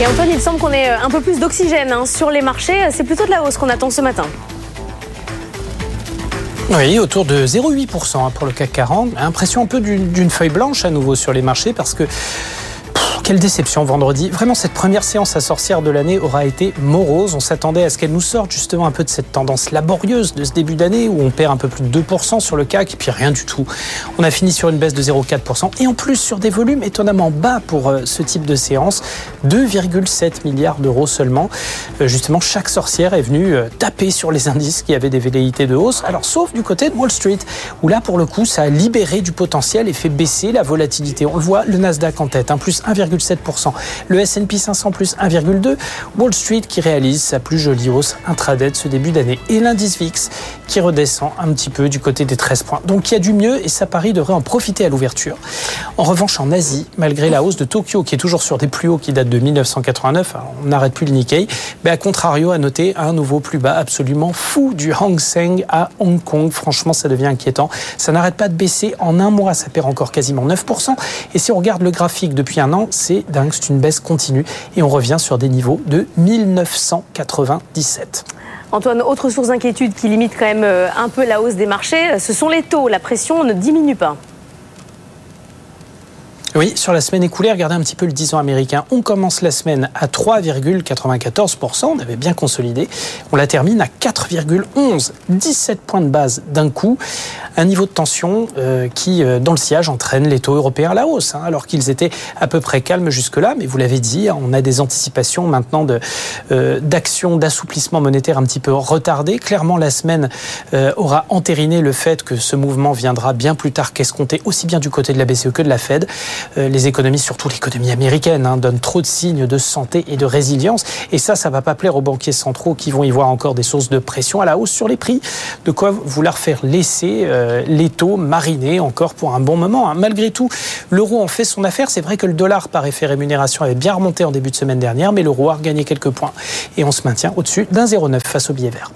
Et Antoine, il semble qu'on ait un peu plus d'oxygène hein, sur les marchés. C'est plutôt de la hausse qu'on attend ce matin. Oui, autour de 0,8% hein, pour le CAC 40. Impression un peu d'une feuille blanche à nouveau sur les marchés parce que quelle déception vendredi. Vraiment, cette première séance à sorcière de l'année aura été morose. On s'attendait à ce qu'elle nous sorte justement un peu de cette tendance laborieuse de ce début d'année où on perd un peu plus de 2% sur le CAC et puis rien du tout. On a fini sur une baisse de 0,4% et en plus sur des volumes étonnamment bas pour euh, ce type de séance. 2,7 milliards d'euros seulement. Euh, justement, chaque sorcière est venue euh, taper sur les indices qui avaient des velléités de hausse. Alors, sauf du côté de Wall Street où là, pour le coup, ça a libéré du potentiel et fait baisser la volatilité. On le voit, le Nasdaq en tête, un plus 1, 7%. Le S&P 500 plus 1,2%. Wall Street qui réalise sa plus jolie hausse intraday de ce début d'année. Et l'indice VIX qui redescend un petit peu du côté des 13 points. Donc il y a du mieux et ça Paris devrait en profiter à l'ouverture. En revanche, en Asie, malgré la hausse de Tokyo qui est toujours sur des plus hauts qui datent de 1989, on n'arrête plus le Nikkei, mais à contrario, à noter un nouveau plus bas absolument fou du Hang Seng à Hong Kong. Franchement, ça devient inquiétant. Ça n'arrête pas de baisser. En un mois, ça perd encore quasiment 9%. Et si on regarde le graphique depuis un an, c'est dingue, c'est une baisse continue et on revient sur des niveaux de 1997. Antoine, autre source d'inquiétude qui limite quand même euh, un peu la hausse des marchés, ce sont les taux. La pression ne diminue pas. Oui, sur la semaine écoulée, regardez un petit peu le 10 ans américain. On commence la semaine à 3,94%, on avait bien consolidé. On la termine à 4,11, 17 points de base d'un coup. Un niveau de tension euh, qui, euh, dans le sillage, entraîne les taux européens à la hausse, hein, alors qu'ils étaient à peu près calmes jusque-là. Mais vous l'avez dit, on a des anticipations maintenant euh, d'actions d'assouplissement monétaire un petit peu retardées. Clairement, la semaine aura entériné le fait que ce mouvement viendra bien plus tard qu'escompté, aussi bien du côté de la BCE que de la Fed. Les économies, surtout l'économie américaine, hein, donnent trop de signes de santé et de résilience. Et ça, ça va pas plaire aux banquiers centraux qui vont y voir encore des sources de pression à la hausse sur les prix. De quoi vouloir faire laisser euh, les taux mariner encore pour un bon moment. Hein. Malgré tout, l'euro en fait son affaire. C'est vrai que le dollar par effet rémunération avait bien remonté en début de semaine dernière, mais l'euro a regagné quelques points. Et on se maintient au-dessus d'un 0,9 face au billet vert.